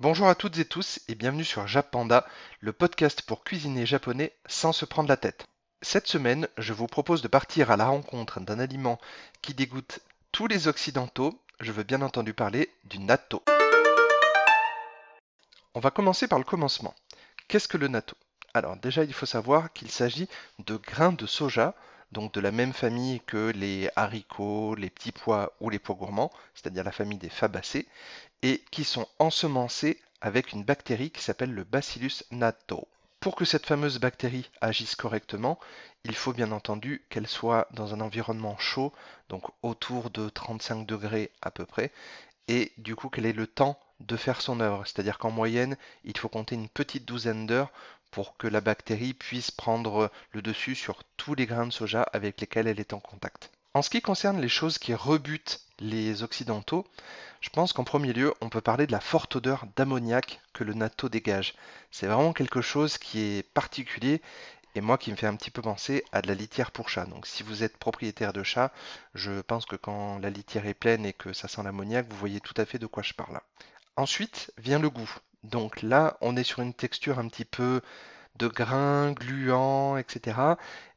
Bonjour à toutes et tous et bienvenue sur Japanda, le podcast pour cuisiner japonais sans se prendre la tête. Cette semaine, je vous propose de partir à la rencontre d'un aliment qui dégoûte tous les occidentaux. Je veux bien entendu parler du natto. On va commencer par le commencement. Qu'est-ce que le natto? Alors déjà, il faut savoir qu'il s'agit de grains de soja, donc de la même famille que les haricots, les petits pois ou les pois gourmands, c'est-à-dire la famille des fabacées, et qui sont ensemencés avec une bactérie qui s'appelle le Bacillus natto. Pour que cette fameuse bactérie agisse correctement, il faut bien entendu qu'elle soit dans un environnement chaud, donc autour de 35 degrés à peu près, et du coup qu'elle ait le temps de faire son œuvre. C'est-à-dire qu'en moyenne, il faut compter une petite douzaine d'heures pour que la bactérie puisse prendre le dessus sur tous les grains de soja avec lesquels elle est en contact. En ce qui concerne les choses qui rebutent les occidentaux, je pense qu'en premier lieu, on peut parler de la forte odeur d'ammoniac que le natto dégage. C'est vraiment quelque chose qui est particulier et moi qui me fait un petit peu penser à de la litière pour chat. Donc si vous êtes propriétaire de chat, je pense que quand la litière est pleine et que ça sent l'ammoniac, vous voyez tout à fait de quoi je parle. Ensuite vient le goût. Donc là, on est sur une texture un petit peu de grain, gluant, etc.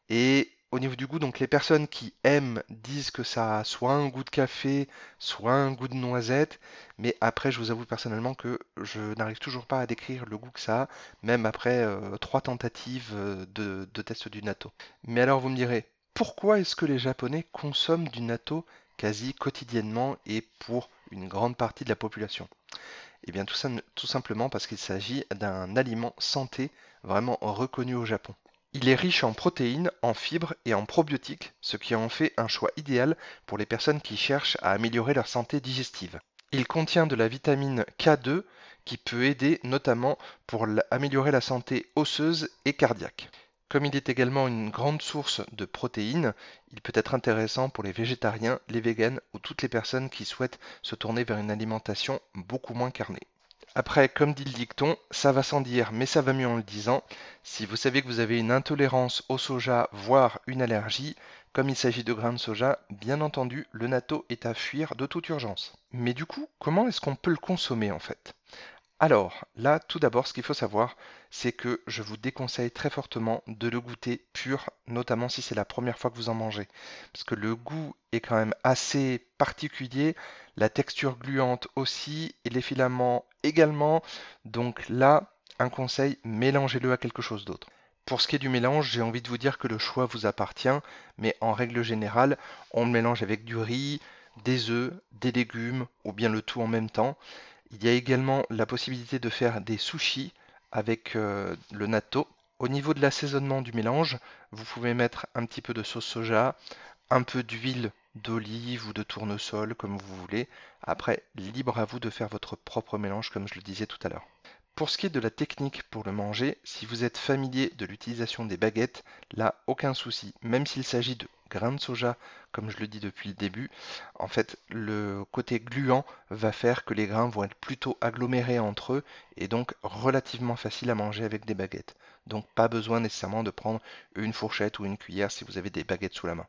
Et au niveau du goût, donc les personnes qui aiment disent que ça a soit un goût de café, soit un goût de noisette, mais après je vous avoue personnellement que je n'arrive toujours pas à décrire le goût que ça a, même après euh, trois tentatives euh, de, de test du natto. Mais alors vous me direz, pourquoi est-ce que les Japonais consomment du natto quasi quotidiennement et pour une grande partie de la population? Eh bien tout, simplement parce qu'il s'agit d'un aliment santé vraiment reconnu au Japon. Il est riche en protéines, en fibres et en probiotiques, ce qui en fait un choix idéal pour les personnes qui cherchent à améliorer leur santé digestive. Il contient de la vitamine K2 qui peut aider notamment pour améliorer la santé osseuse et cardiaque. Comme il est également une grande source de protéines, il peut être intéressant pour les végétariens, les véganes ou toutes les personnes qui souhaitent se tourner vers une alimentation beaucoup moins carnée. Après, comme dit le dicton, ça va sans dire, mais ça va mieux en le disant. Si vous savez que vous avez une intolérance au soja, voire une allergie, comme il s'agit de grains de soja, bien entendu, le natto est à fuir de toute urgence. Mais du coup, comment est-ce qu'on peut le consommer en fait? Alors, là, tout d'abord, ce qu'il faut savoir, c'est que je vous déconseille très fortement de le goûter pur, notamment si c'est la première fois que vous en mangez. Parce que le goût est quand même assez particulier, la texture gluante aussi, et les filaments également. Donc là, un conseil, mélangez-le à quelque chose d'autre. Pour ce qui est du mélange, j'ai envie de vous dire que le choix vous appartient, mais en règle générale, on le mélange avec du riz, des œufs, des légumes, ou bien le tout en même temps. Il y a également la possibilité de faire des sushis avec euh, le natto. Au niveau de l'assaisonnement du mélange, vous pouvez mettre un petit peu de sauce soja, un peu d'huile d'olive ou de tournesol comme vous voulez. Après, libre à vous de faire votre propre mélange comme je le disais tout à l'heure. Pour ce qui est de la technique pour le manger, si vous êtes familier de l'utilisation des baguettes, là aucun souci, même s'il s'agit de grains de soja, comme je le dis depuis le début, en fait le côté gluant va faire que les grains vont être plutôt agglomérés entre eux et donc relativement facile à manger avec des baguettes. Donc pas besoin nécessairement de prendre une fourchette ou une cuillère si vous avez des baguettes sous la main.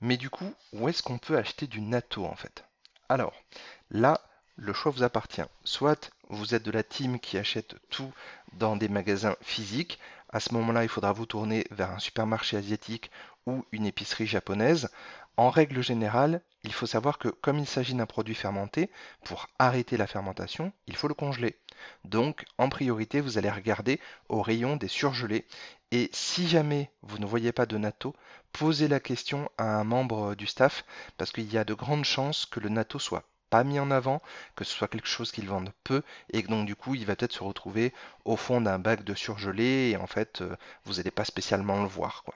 Mais du coup, où est-ce qu'on peut acheter du natto en fait? Alors, là, le choix vous appartient. Soit vous êtes de la team qui achète tout dans des magasins physiques, à ce moment-là, il faudra vous tourner vers un supermarché asiatique ou une épicerie japonaise. En règle générale, il faut savoir que comme il s'agit d'un produit fermenté, pour arrêter la fermentation, il faut le congeler. Donc, en priorité, vous allez regarder au rayon des surgelés. Et si jamais vous ne voyez pas de natto, posez la question à un membre du staff, parce qu'il y a de grandes chances que le natto soit pas mis en avant, que ce soit quelque chose qu'ils vendent peu, et que donc du coup il va peut-être se retrouver au fond d'un bac de surgelé, et en fait euh, vous n'allez pas spécialement le voir. Quoi.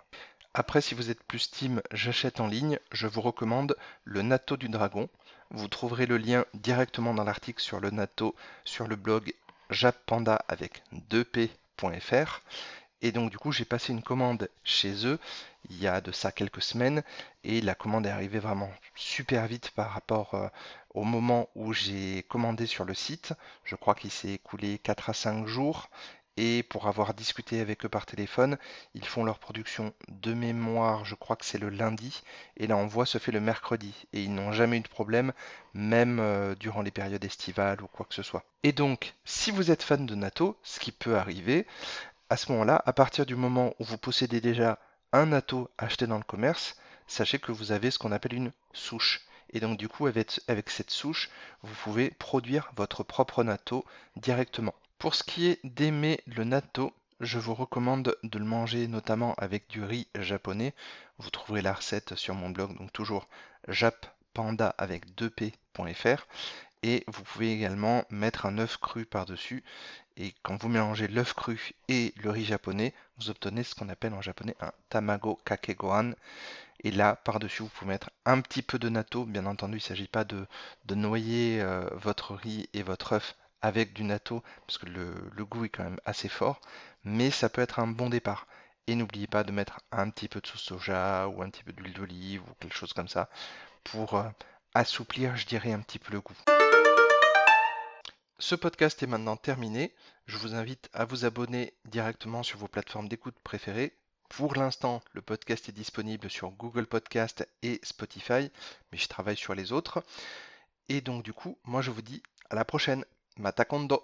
Après, si vous êtes plus team j'achète en ligne, je vous recommande le natto du dragon. Vous trouverez le lien directement dans l'article sur le natto sur le blog jappanda avec 2p.fr. Et donc du coup j'ai passé une commande chez eux il y a de ça quelques semaines et la commande est arrivée vraiment super vite par rapport euh, au moment où j'ai commandé sur le site. Je crois qu'il s'est écoulé 4 à 5 jours Et pour avoir discuté avec eux par téléphone, ils font leur production de mémoire, je crois que c'est le lundi, et l'envoi se fait le mercredi. Et ils n'ont jamais eu de problème, même euh, durant les périodes estivales ou quoi que ce soit. Et donc, si vous êtes fan de natto, ce qui peut arriver, à ce moment-là, à partir du moment où vous possédez déjà un natto acheté dans le commerce, sachez que vous avez ce qu'on appelle une souche. Et donc du coup, avec, cette souche, vous pouvez produire votre propre natto directement. Pour ce qui est d'aimer le natto, je vous recommande de le manger notamment avec du riz japonais. Vous trouverez la recette sur mon blog, donc toujours jappanda avec 2p.fr. Et vous pouvez également mettre un œuf cru par-dessus. Et quand vous mélangez l'œuf cru et le riz japonais, vous obtenez ce qu'on appelle en japonais un tamago kake gohan. Et là, par-dessus, vous pouvez mettre un petit peu de natto. Bien entendu, il ne s'agit pas de, noyer euh, votre riz et votre œuf avec du natto, parce que le, goût est quand même assez fort, mais ça peut être un bon départ. Et n'oubliez pas de mettre un petit peu de sauce soja ou un petit peu d'huile d'olive ou quelque chose comme ça pour euh, assouplir, je dirais, un petit peu le goût. Ce podcast est maintenant terminé. Je vous invite à vous abonner directement sur vos plateformes d'écoute préférées. Pour l'instant, le podcast est disponible sur Google Podcast et Spotify, mais je travaille sur les autres. Et donc du coup, moi je vous dis à la prochaine. Matakondo